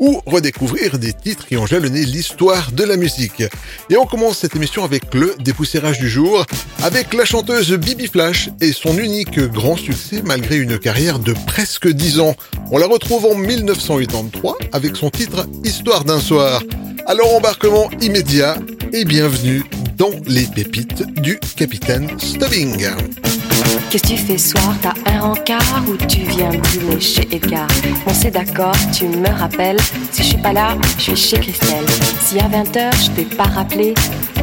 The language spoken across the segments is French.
ou redécouvrir des titres qui ont jalonné l'histoire de la musique. Et on commence cette émission avec le dépoussiérage du jour, avec la chanteuse Bibi Flash et son unique grand succès malgré une carrière de presque 10 ans. On la retrouve en 1983 avec son titre Histoire d'un soir. Alors embarquement immédiat et bienvenue dans les pépites du Capitaine Stubbing. Qu'est-ce que tu fais soir? T'as un rencard ou tu viens dîner chez Edgar? On s'est d'accord, tu me rappelles. Si je suis pas là, je suis chez Christelle. Si à 20h je t'ai pas rappelé,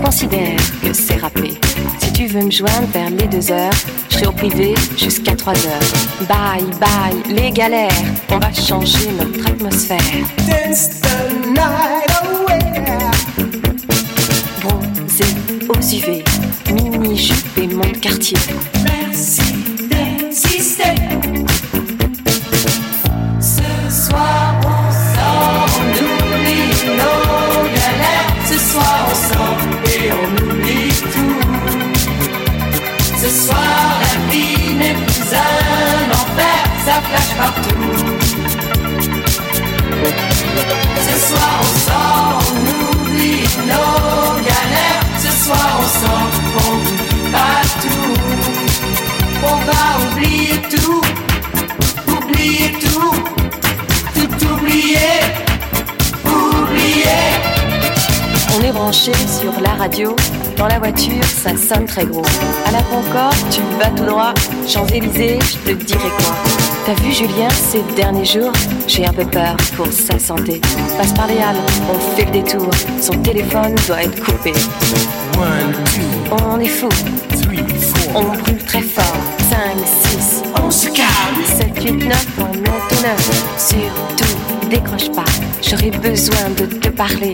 considère que c'est rappelé. Si tu veux me joindre vers les 2h, je serai au privé jusqu'à 3h. Bye bye, les galères, on va changer notre atmosphère. Dance the night away. Bronzé aux UV, mini-jupe et mon quartier. Flash partout. Ce soir on sort, on oublie nos galères. Ce soir on sort, on oublie pas tout. On va oublier tout, oublier tout, tout oublier, oublier. On est branché sur la radio. Dans la voiture, ça sonne très gros. À la Concorde, tu vas tout droit. Champs-Élysées, je te dirai quoi. T'as vu Julien ces derniers jours J'ai un peu peur pour sa santé. Passe par les halles, on fait le détour. Son téléphone doit être coupé. On est fou. On brûle très fort. 5, 6, On se calme, 7, 8, 9, on monte au 9. Surtout, décroche pas. J'aurais besoin de te parler.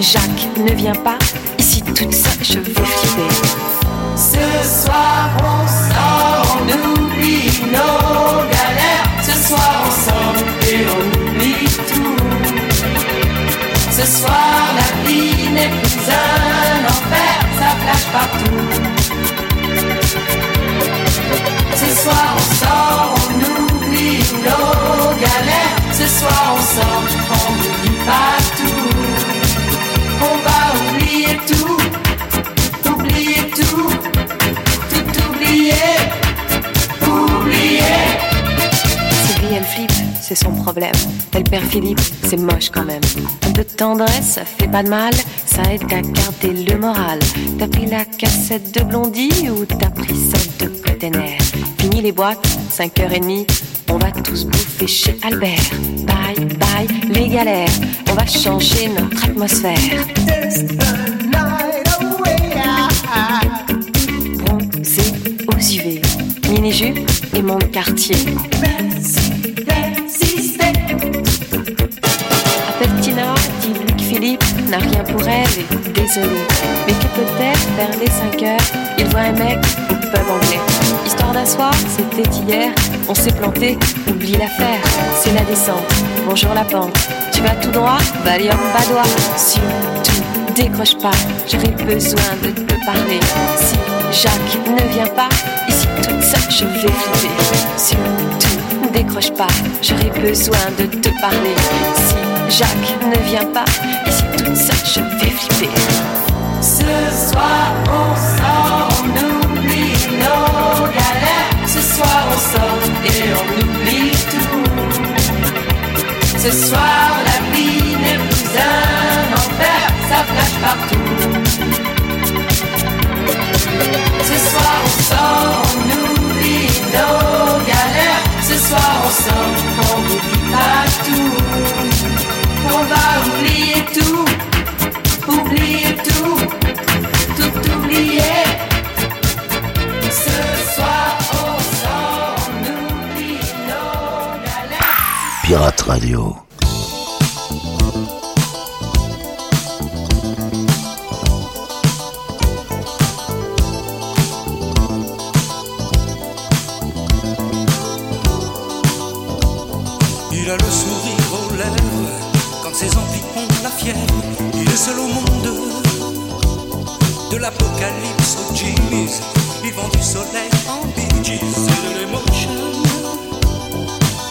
Si Jacques ne vient pas, ici toute seule, je vais flipper. Ce soir on sort, on oublie nos galères. Ce soir on et on oublie tout. Ce soir la vie n'est plus un enfer, ça flash partout. Ce soir on on oublie nos galères. Ce soir on on n'oublie pas tout. On va oublier tout, oublier tout, tout oublier. Sylvie, elle flippe, c'est son problème. Elle perd Philippe, c'est moche quand même. Un peu de tendresse, ça fait pas de mal, ça aide à garder le moral. T'as pris la cassette de Blondie ou t'as pris celle de Cotener Fini les boîtes, 5h30, on va tous bouffer chez Albert. Bye bye, les galères, on va changer notre atmosphère. Et mon quartier. Appelle Tina, dis-lui que Philippe n'a rien pour elle et désolé. Mais que peut-être vers les 5 heures, il voit un mec au pub anglais. Histoire d'un soir, c'était hier, on s'est planté, oublie l'affaire, c'est la descente. Bonjour la pente, tu vas tout droit, Valium Badois. Surtout, décroche pas, j'aurais besoin de te Si Jacques ne vient pas, ici toute seule, je vais flipper. Surtout, décroche pas, j'aurais besoin de te parler. Si Jacques ne vient pas, ici toute seule, je vais flipper. Ce soir on sort, on oublie nos galères. Ce soir on sort et on oublie tout. Ce soir la vie n'est plus un enfer, ça flash partout. Ce soir on sort, on oublie nos galères. Ce soir on sort, on n'oublie pas tout. On va oublier tout, oublier tout, tout oublier. Ce soir on sort, on oublie nos galères. Pirate Radio. Le sourire aux lèvres quand ses amplis ont la fièvre. Il est seul au monde de l'apocalypse au jeans. Il vend du soleil en Bee et de l'émotion.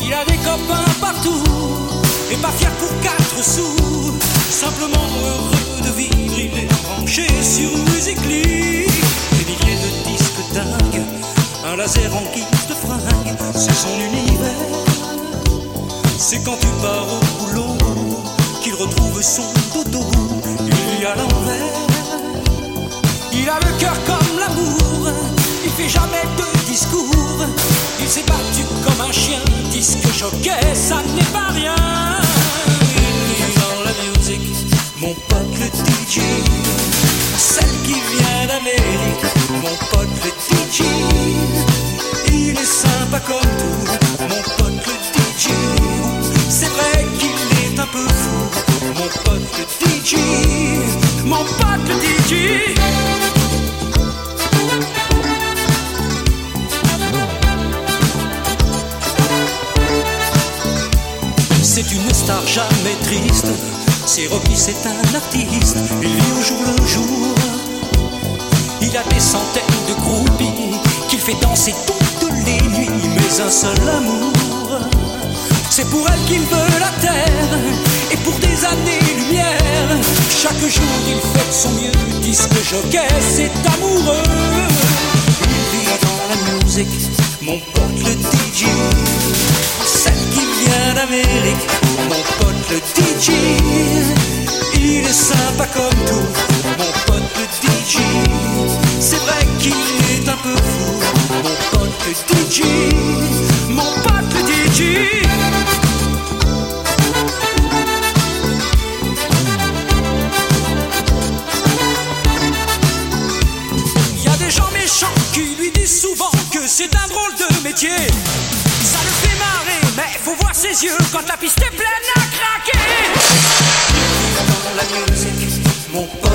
Il a des copains partout et pas fier pour quatre sous. Simplement heureux de vivre, il est branché sur Musically. Des milliers de disques dingues, un laser en guise de fringue, c'est son univers. C'est quand tu pars au boulot qu'il retrouve son dodo. Il y a l'envers. Il a le cœur comme l'amour. Il fait jamais de discours. Il s'est battu comme un chien. Disque choqué, ça n'est pas rien. Il est dans la musique, mon pote le DJ. Celle qui vient d'Amérique, mon pote le DJ. Il est sympa comme tout, mon pote mon pote DJ. Mon pote DJ. C'est une star jamais triste. C'est Rocky, c'est un artiste. Il vit au jour le jour. Il a des centaines de groupies qu'il fait danser toutes les nuits. Mais un seul amour, c'est pour elle qu'il veut la terre. Et pour des années-lumière, chaque jour il fait de son mieux. Disque jockey, c'est amoureux. Il vit dans la musique, mon pote le DJ. Celle qui vient d'Amérique, mon pote le DJ. Il est sympa comme tout, mon pote le DJ. C'est vrai qu'il est un peu fou, mon pote le DJ. Ses yeux quand la piste est pleine à craquer. Dans la musique, mon pote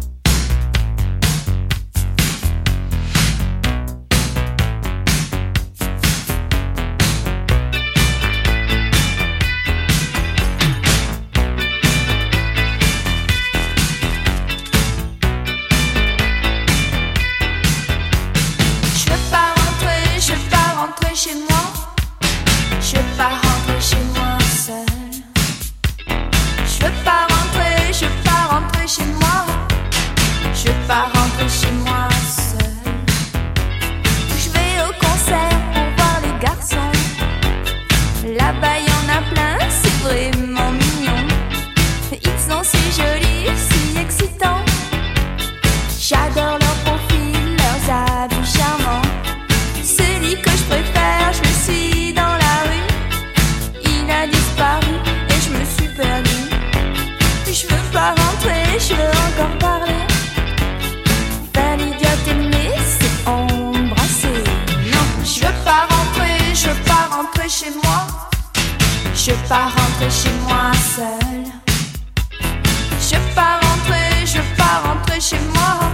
bye. pas rentrer chez moi seule. Je veux pas rentrer, je veux pas rentrer chez moi.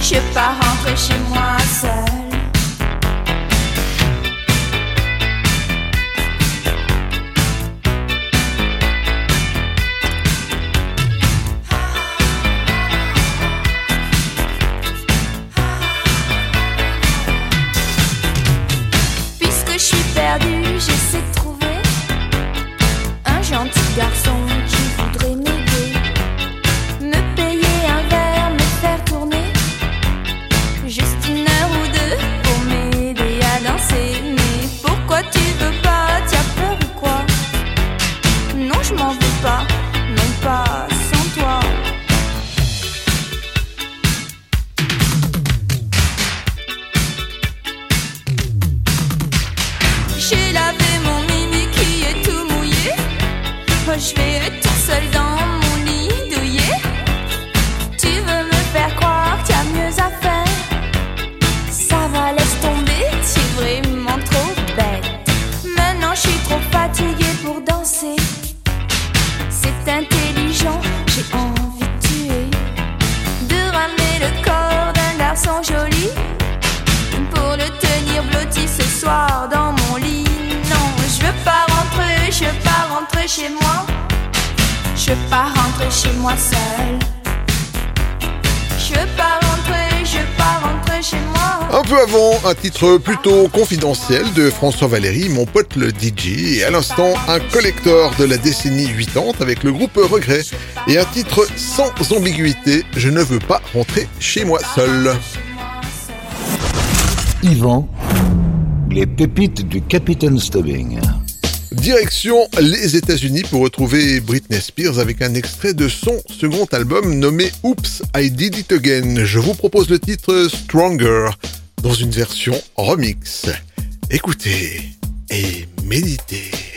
Je veux pas rentrer chez moi seule. Puisque je suis perdue, j'essaie de garçon. Veux pas rentrer chez moi. Je veux pas rentrer chez moi seule. titre plutôt confidentiel de François Valéry, mon pote le DJ, et à l'instant un collector de la décennie 80 avec le groupe Regret, et un titre sans ambiguïté, Je ne veux pas rentrer chez moi seul. Yvan, les pépites du Capitaine Stubbing. Direction les États-Unis pour retrouver Britney Spears avec un extrait de son second album nommé Oops, I Did It Again. Je vous propose le titre Stronger dans une version remix. Écoutez et méditez.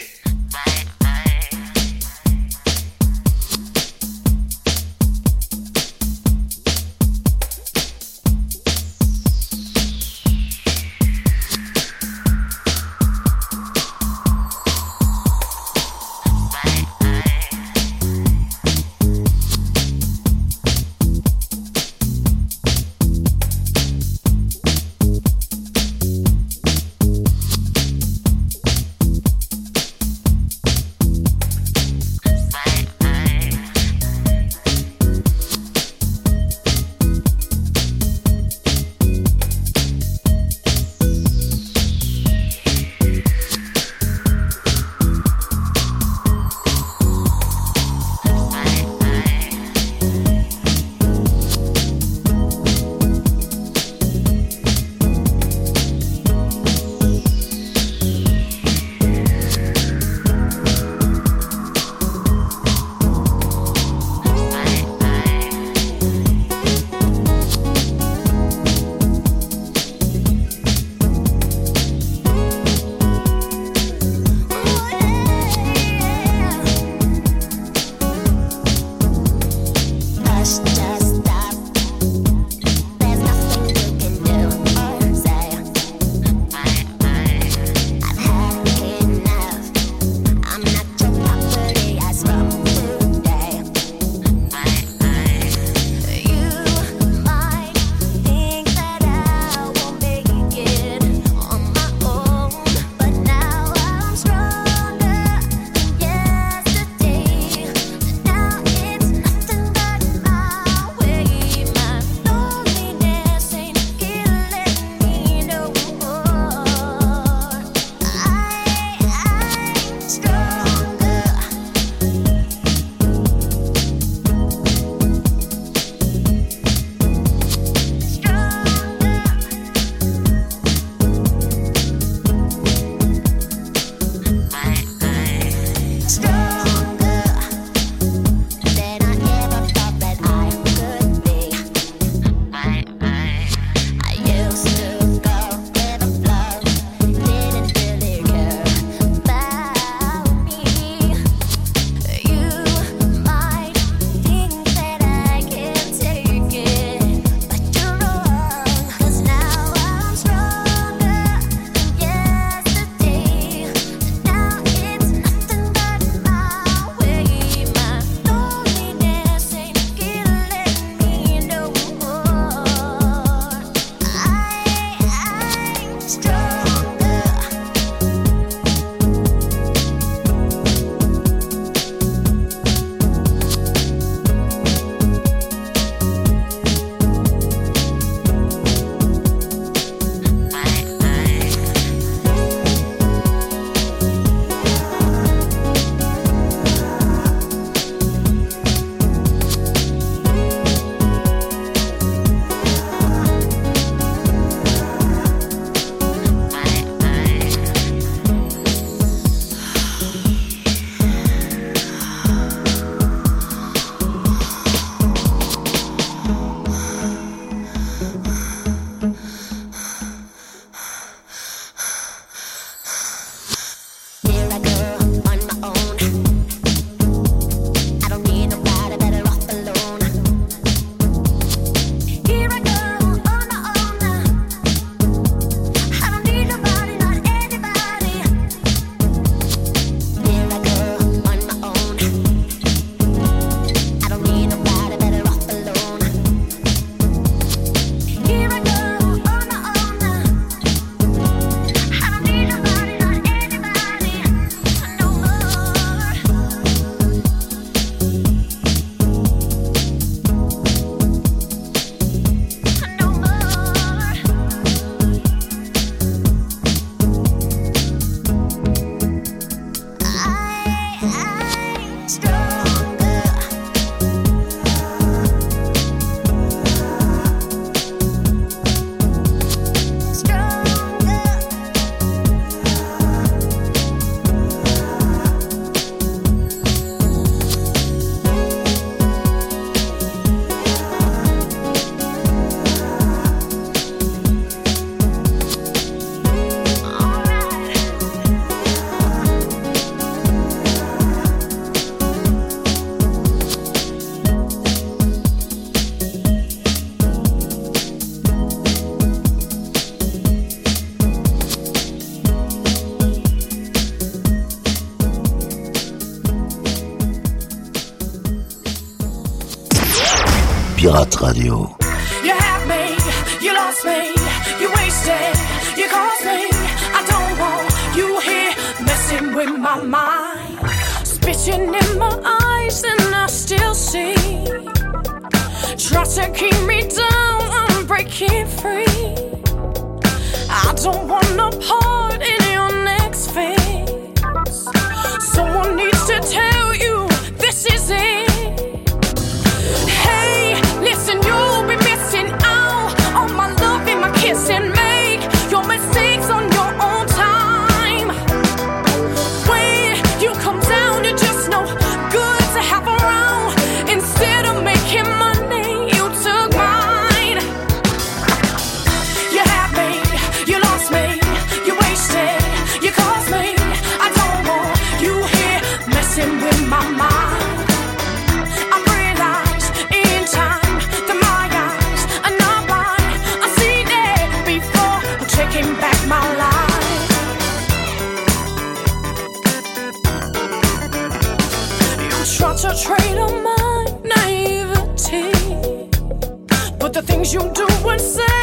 things you do and say.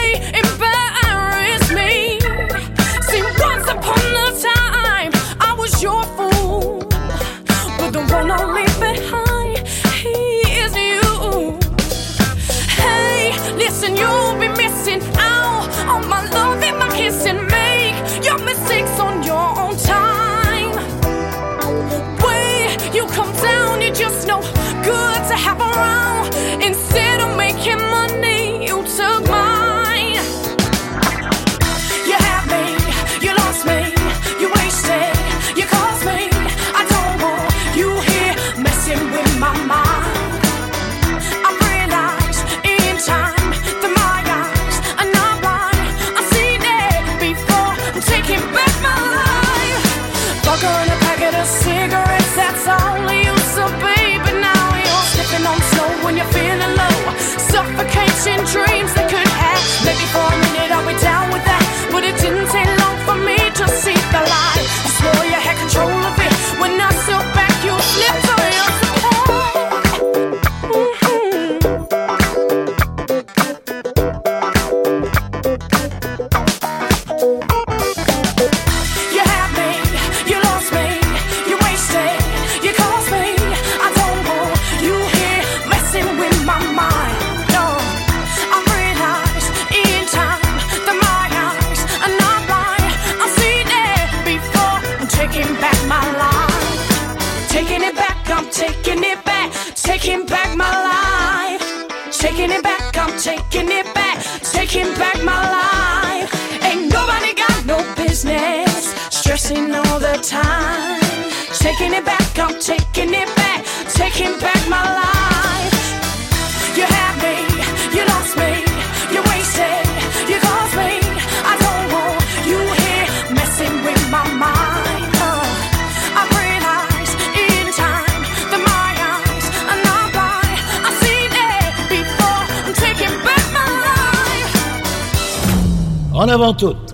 business, stressing all the time. Taking it back, I'm taking it back, taking back my life. You had me, you lost me, you wasted, you caused me. I don't want you here messing with my mind. Uh, I realize in time that my eyes are not blind. I've seen it before, I'm taking back my life. En avant toute.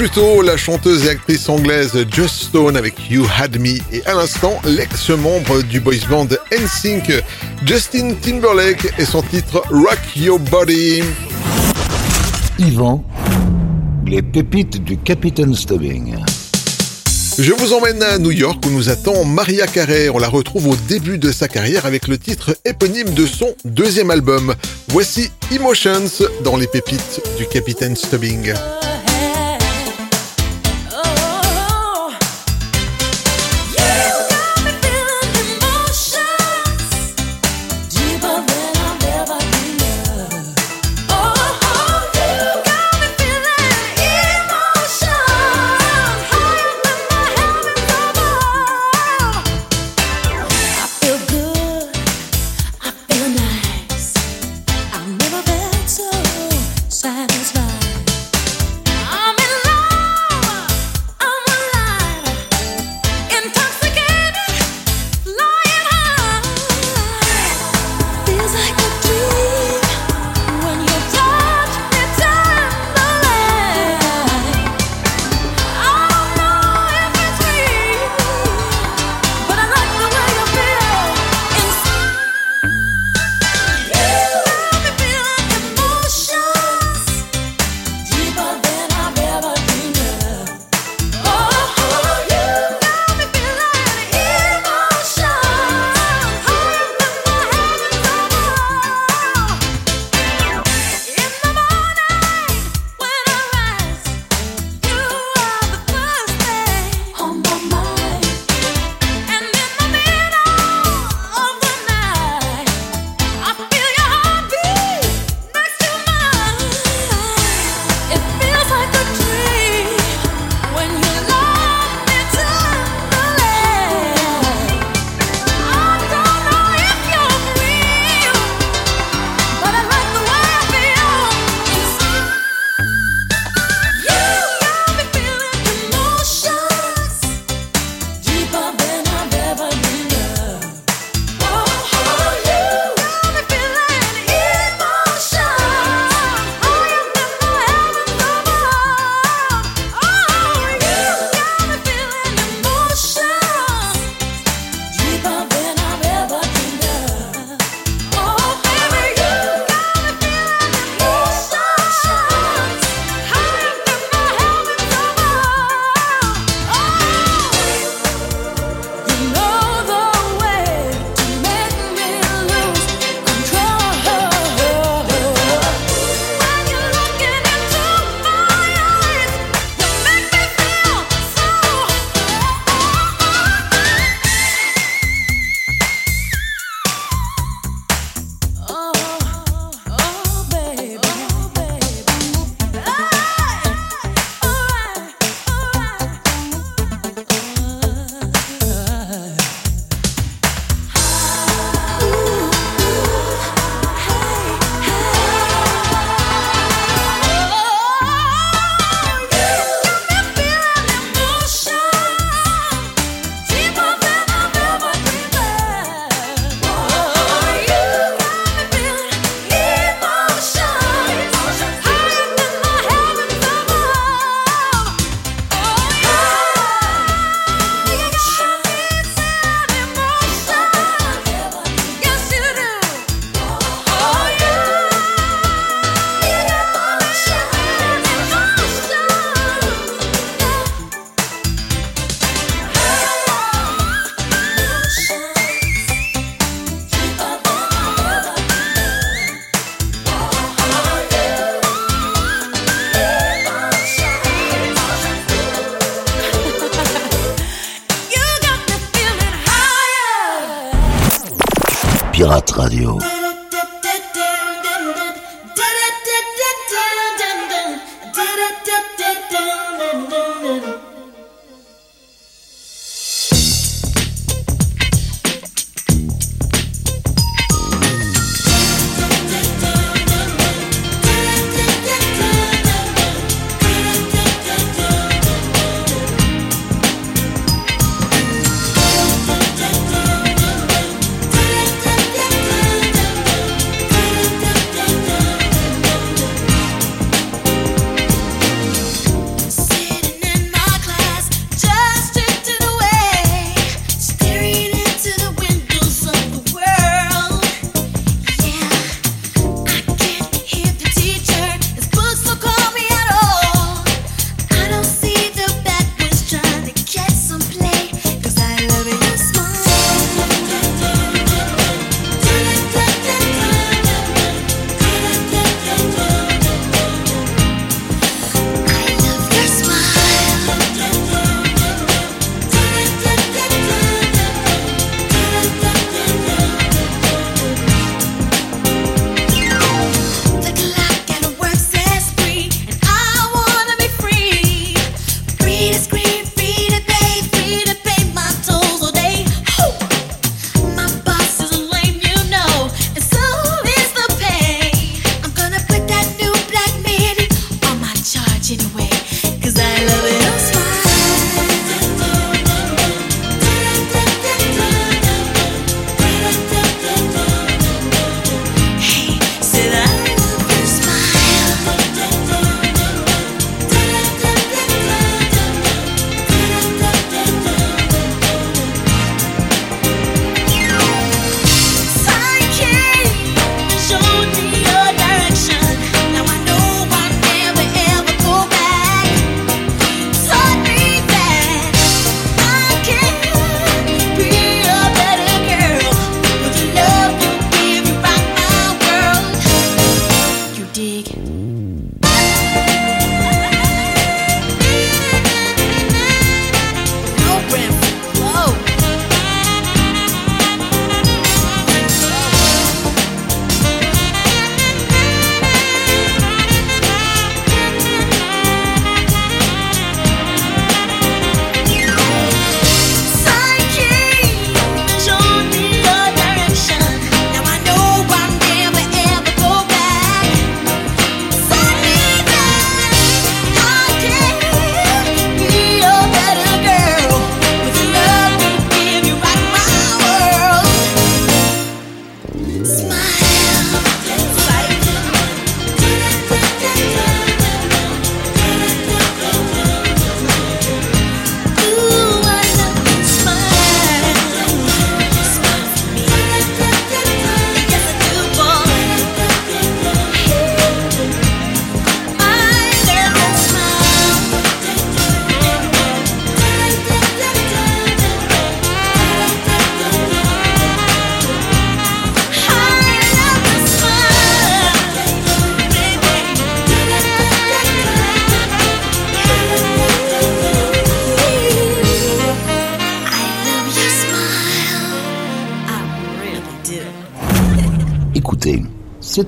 Plus tôt, la chanteuse et actrice anglaise Just Stone avec You Had Me et à l'instant, l'ex-membre du boys band NSYNC, Justin Timberlake et son titre Rock Your Body. Yvan, les pépites du Capitaine Stubbing. Je vous emmène à New York où nous attend Maria Carey. On la retrouve au début de sa carrière avec le titre éponyme de son deuxième album. Voici Emotions dans les pépites du Capitaine Stubbing.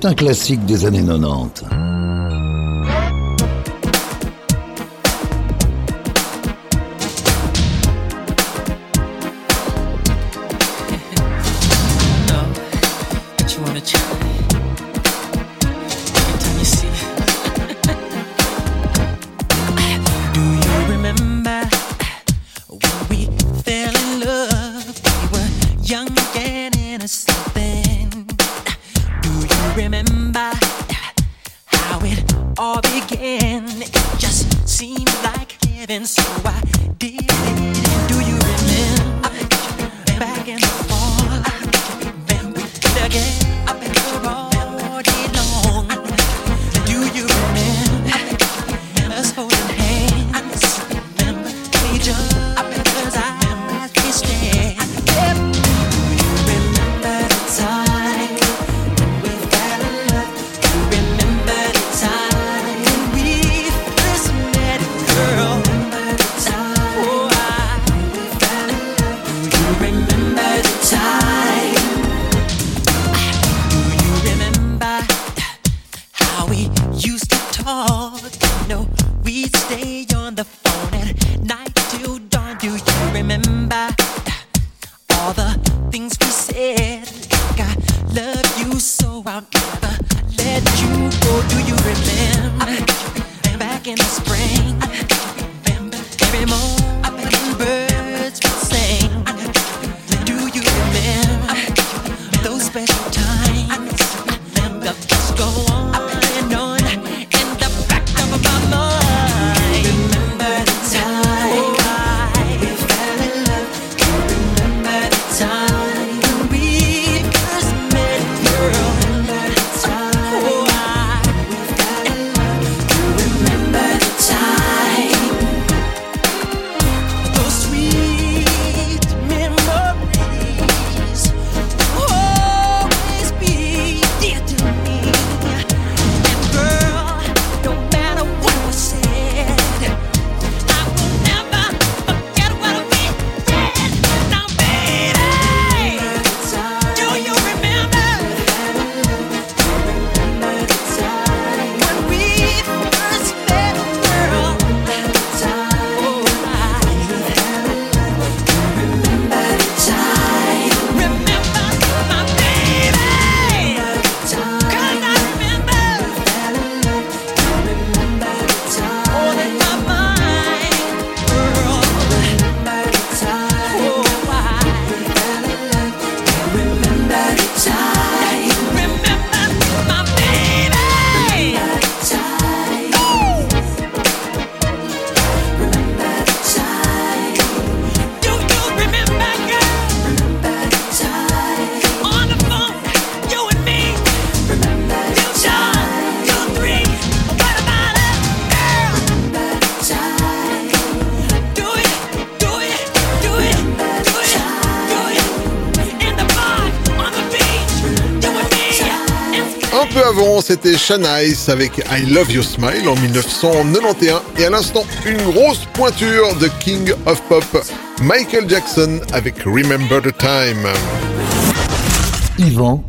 C'est un classique des années 90. C'était Shanice avec I Love Your Smile en 1991 et à l'instant une grosse pointure de King of Pop, Michael Jackson avec Remember the Time. Yvan,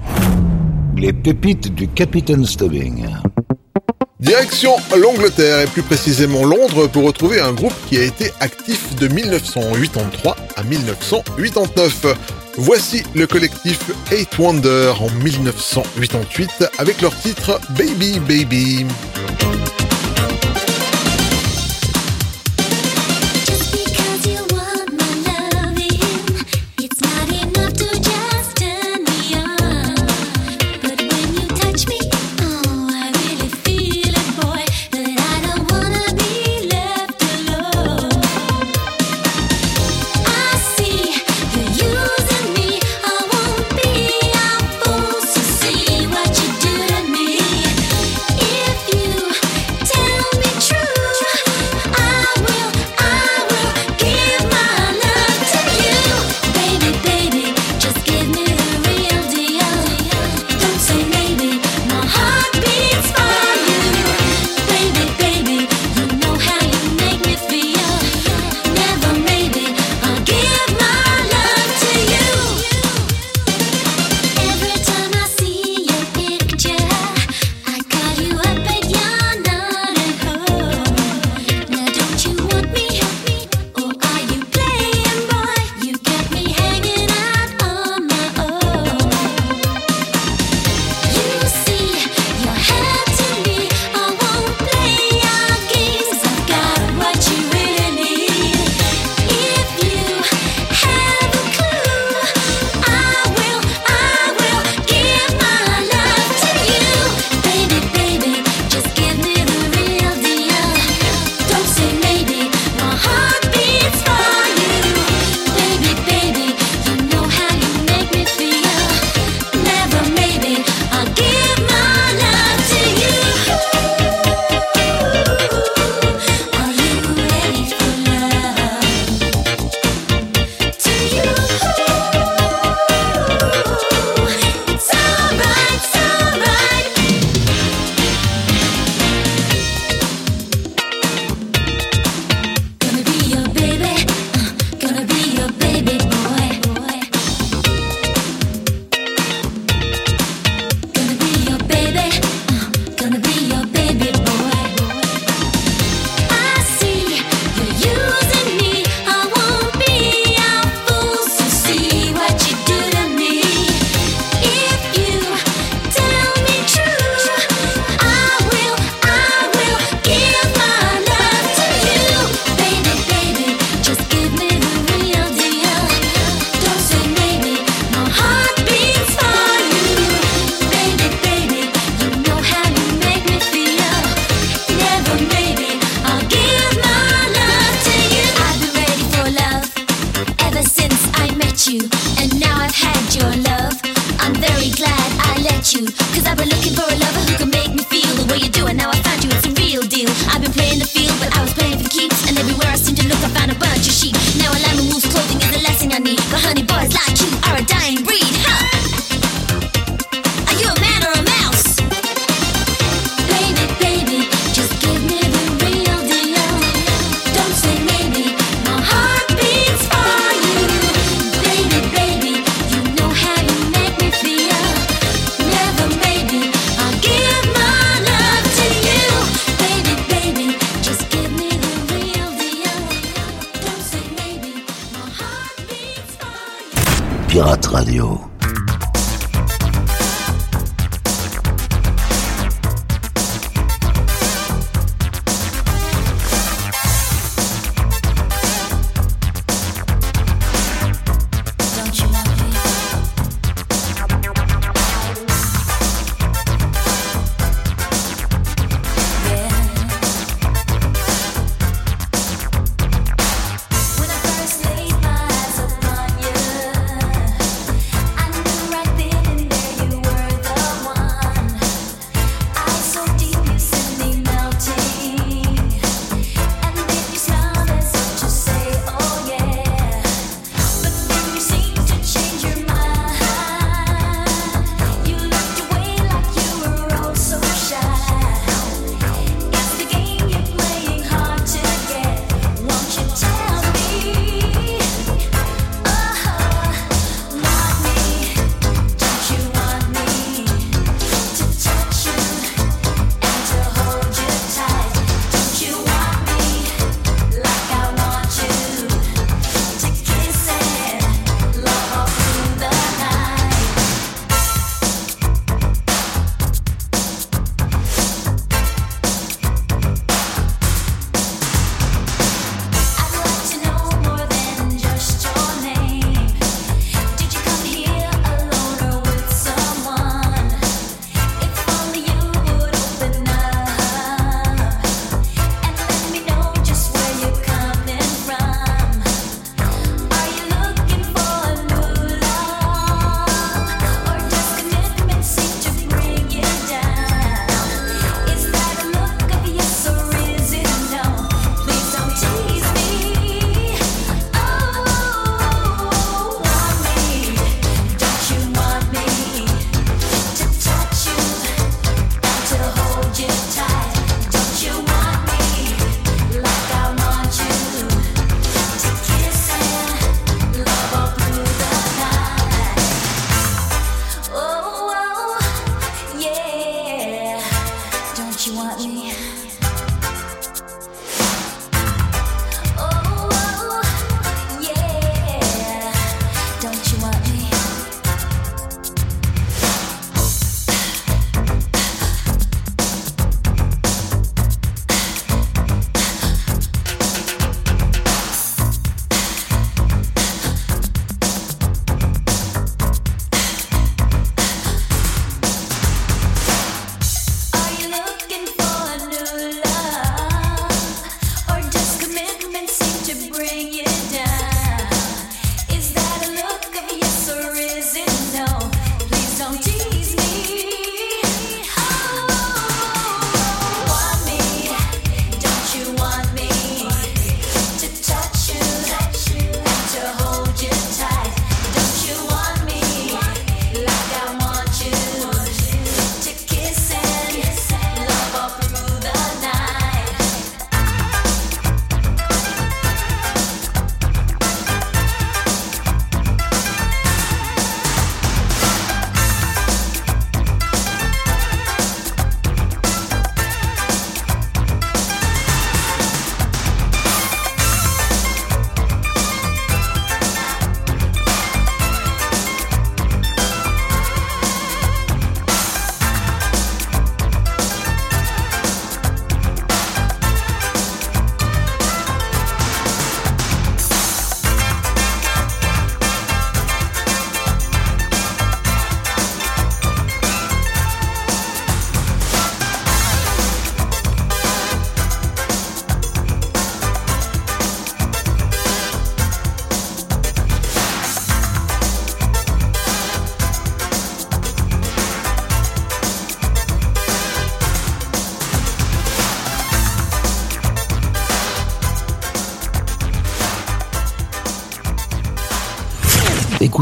les pépites du Capitaine Stubbing. Direction l'Angleterre et plus précisément Londres pour retrouver un groupe qui a été actif de 1983 à 1989. Voici le collectif Eight Wonder en 1988 avec leur titre Baby Baby.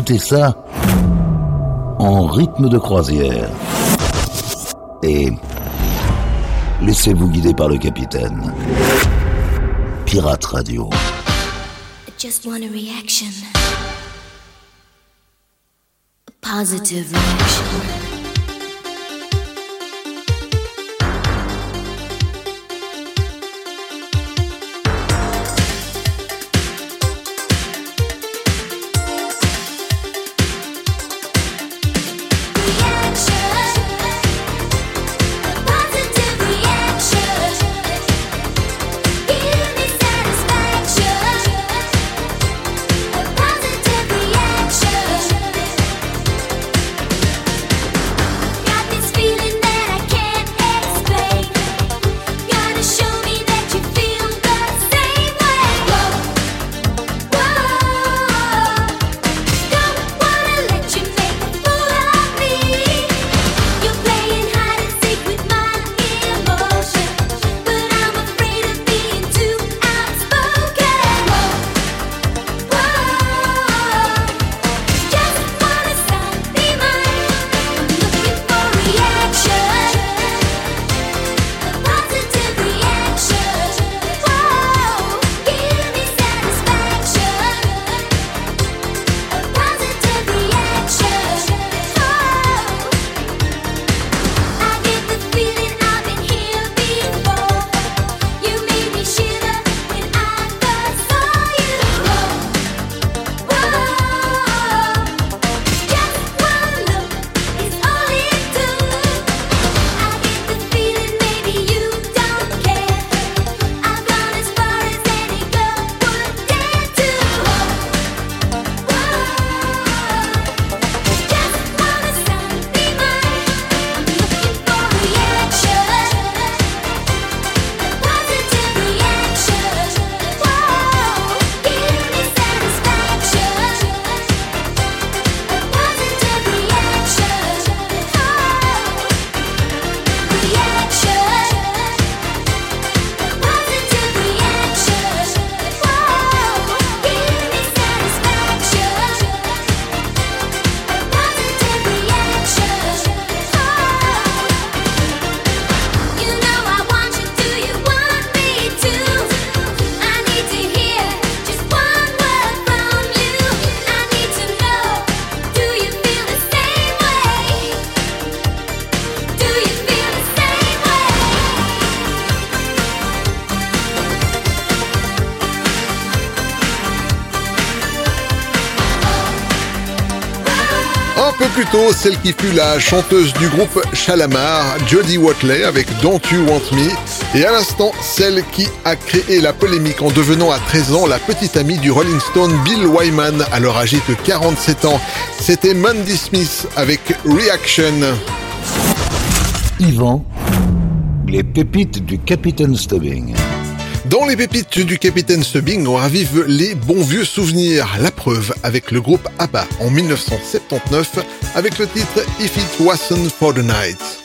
écoutez ça en rythme de croisière. Et laissez-vous guider par le capitaine. Pirate Radio. Just want a reaction. A positive reaction. Celle qui fut la chanteuse du groupe Shalamar, Jodie Watley avec Don't You Want Me. Et à l'instant, celle qui a créé la polémique en devenant à 13 ans la petite amie du Rolling Stone Bill Wyman, alors âgé de 47 ans. C'était Mandy Smith avec Reaction. Yvan, les pépites du Capitaine Stubbing. Dans les pépites du Capitaine Stubbing, on ravive les bons vieux souvenirs. La preuve avec le groupe ABBA en 1979 avec le titre If It Wasn't for the Night.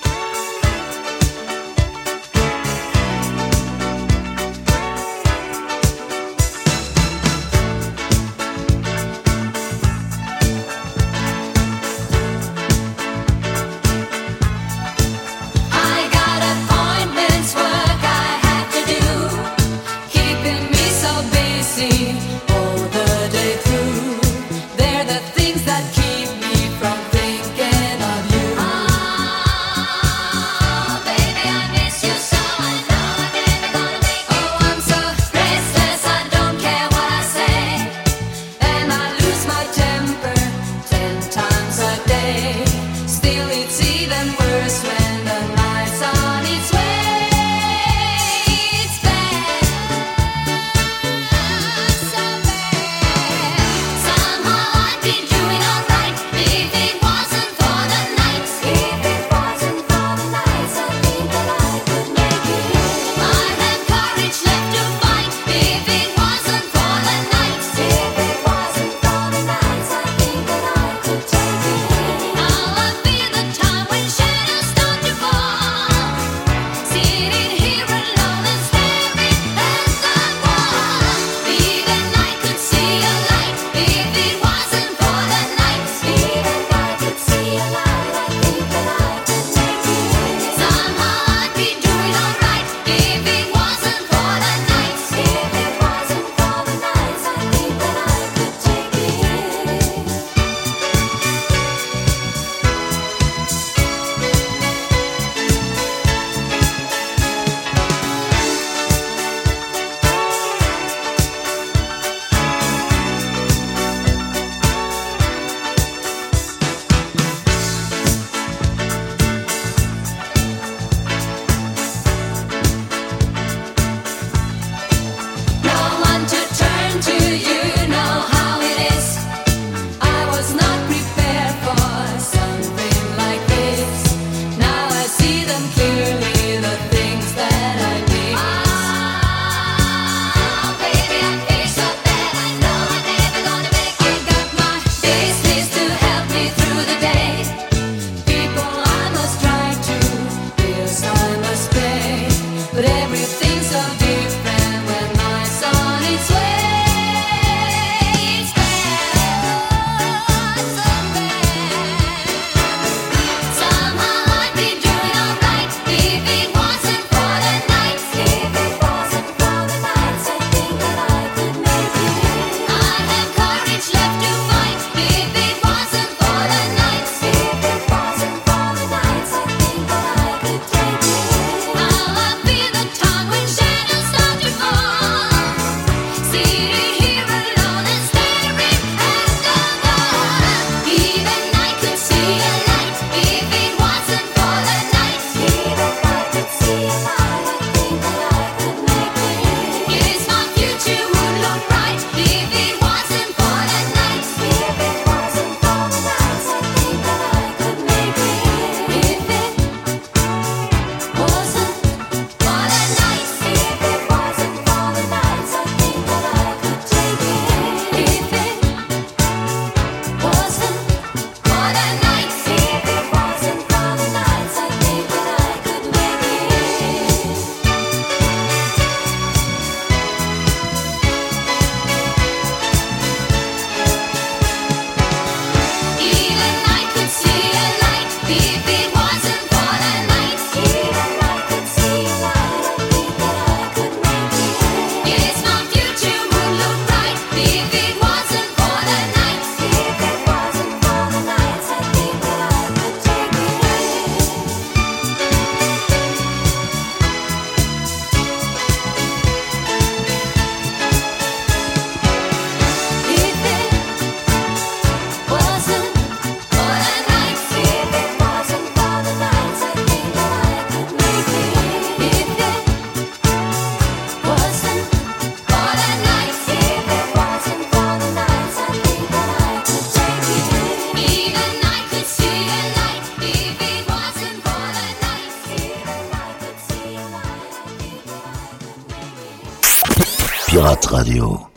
Radio.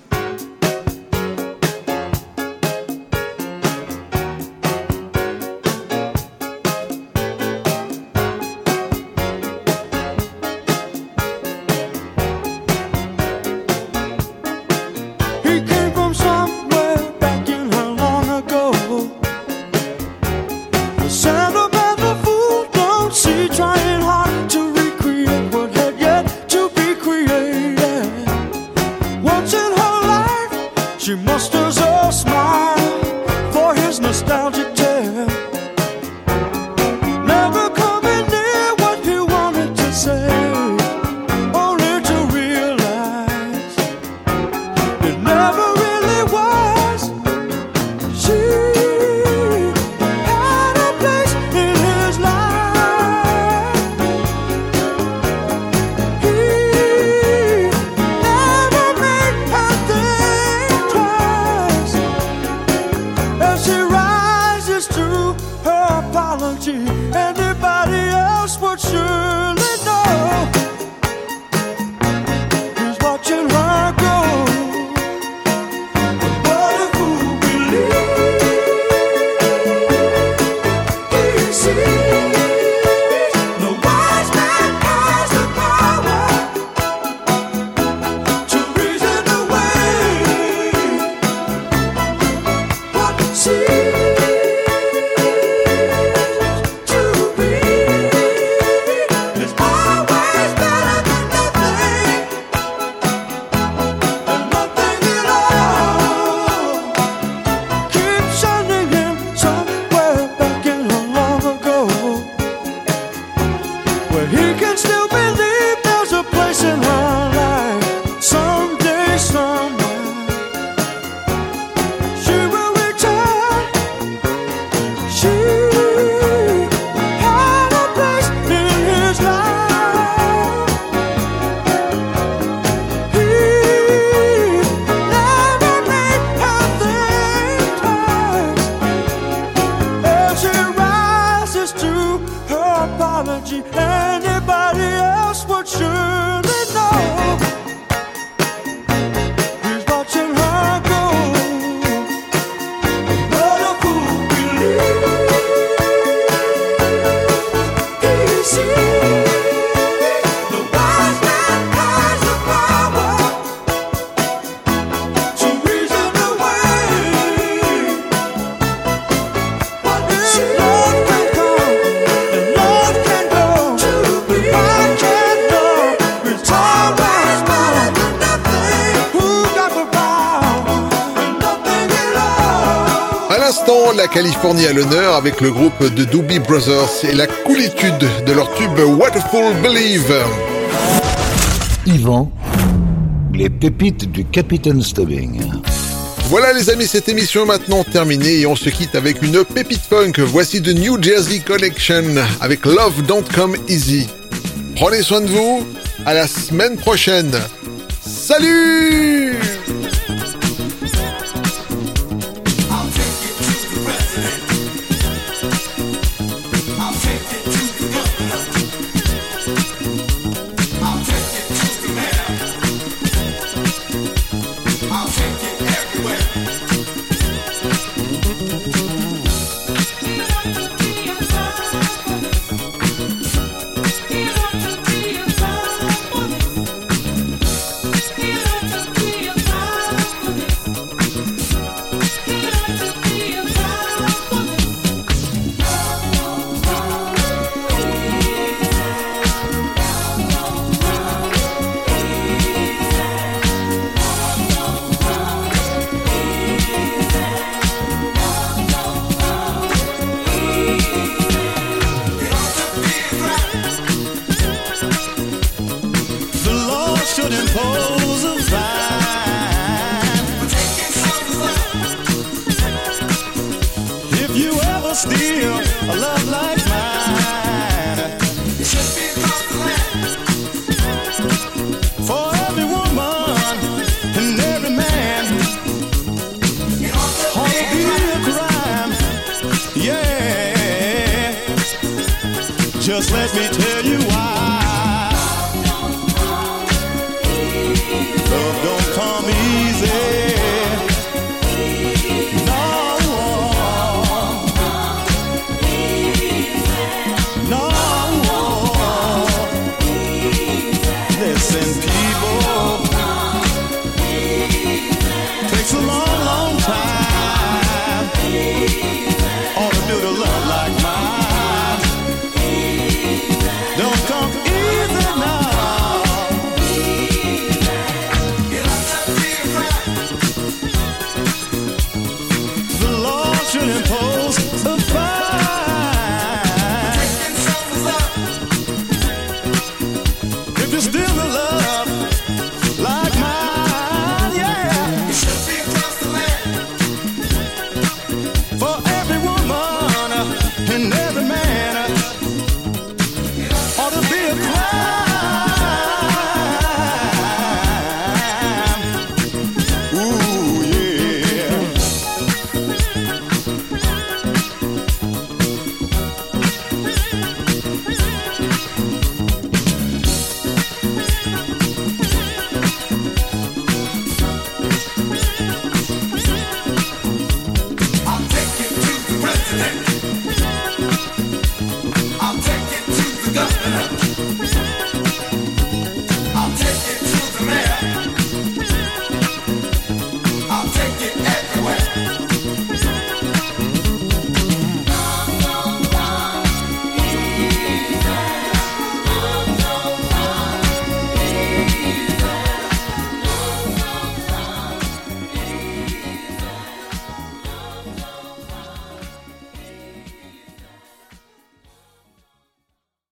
Californie à l'honneur avec le groupe de Doobie Brothers et la coolitude de leur tube Waterful Believe. Yvan, les pépites du Capitaine Stubbing. Voilà les amis, cette émission est maintenant terminée et on se quitte avec une pépite funk. Voici de New Jersey Collection avec Love Don't Come Easy. Prenez soin de vous, à la semaine prochaine. Salut